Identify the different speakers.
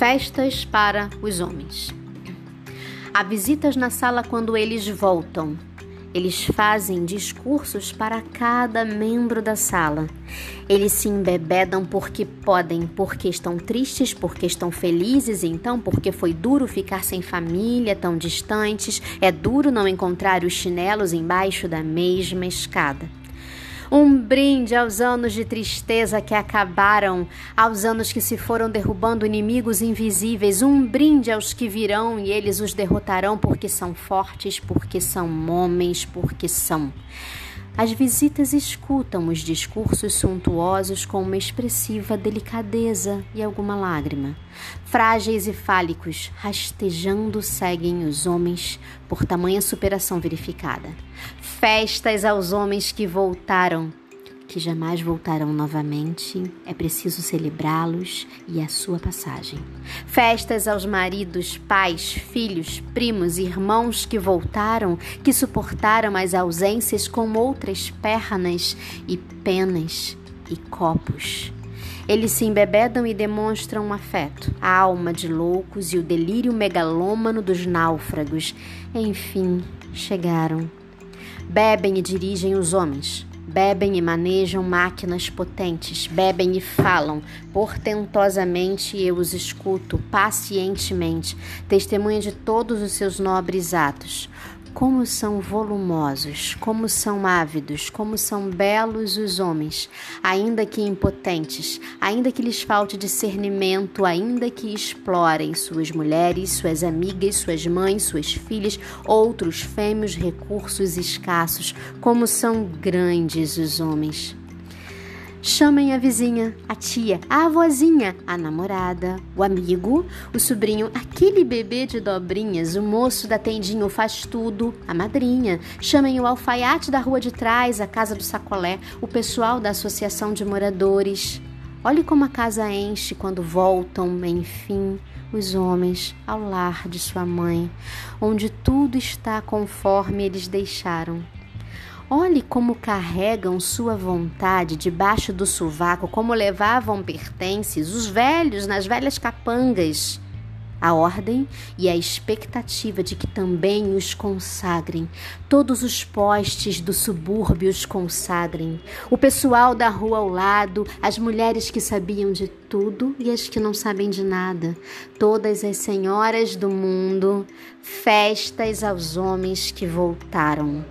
Speaker 1: Festas para os homens. Há visitas na sala quando eles voltam. Eles fazem discursos para cada membro da sala. Eles se embebedam porque podem, porque estão tristes, porque estão felizes, então porque foi duro ficar sem família, tão distantes, é duro não encontrar os chinelos embaixo da mesma escada. Um brinde aos anos de tristeza que acabaram, aos anos que se foram derrubando inimigos invisíveis. Um brinde aos que virão e eles os derrotarão porque são fortes, porque são homens, porque são. As visitas escutam os discursos suntuosos com uma expressiva delicadeza e alguma lágrima. Frágeis e fálicos, rastejando seguem os homens por tamanha superação verificada. Festas aos homens que voltaram, que jamais voltarão novamente, é preciso celebrá-los e a sua passagem. Festas aos maridos, pais, filhos, primos, irmãos que voltaram, que suportaram as ausências com outras pernas e penas e copos. Eles se embebedam e demonstram um afeto, a alma de loucos e o delírio megalômano dos náufragos. Enfim, chegaram. Bebem e dirigem os homens, Bebem e manejam máquinas potentes, bebem e falam. Portentosamente eu os escuto, pacientemente, testemunha de todos os seus nobres atos. Como são volumosos, como são ávidos, como são belos os homens, ainda que impotentes, ainda que lhes falte discernimento, ainda que explorem suas mulheres, suas amigas, suas mães, suas filhas, outros fêmeos recursos escassos, como são grandes os homens. Chamem a vizinha, a tia, a avózinha, a namorada, o amigo, o sobrinho, aquele bebê de dobrinhas, o moço da tendinha, o faz tudo, a madrinha. Chamem o alfaiate da rua de trás, a casa do sacolé, o pessoal da associação de moradores. Olhe como a casa enche quando voltam, enfim, os homens ao lar de sua mãe, onde tudo está conforme eles deixaram. Olhe como carregam sua vontade debaixo do sovaco, como levavam pertences os velhos nas velhas capangas. A ordem e a expectativa de que também os consagrem, todos os postes do subúrbio os consagrem, o pessoal da rua ao lado, as mulheres que sabiam de tudo e as que não sabem de nada, todas as senhoras do mundo, festas aos homens que voltaram.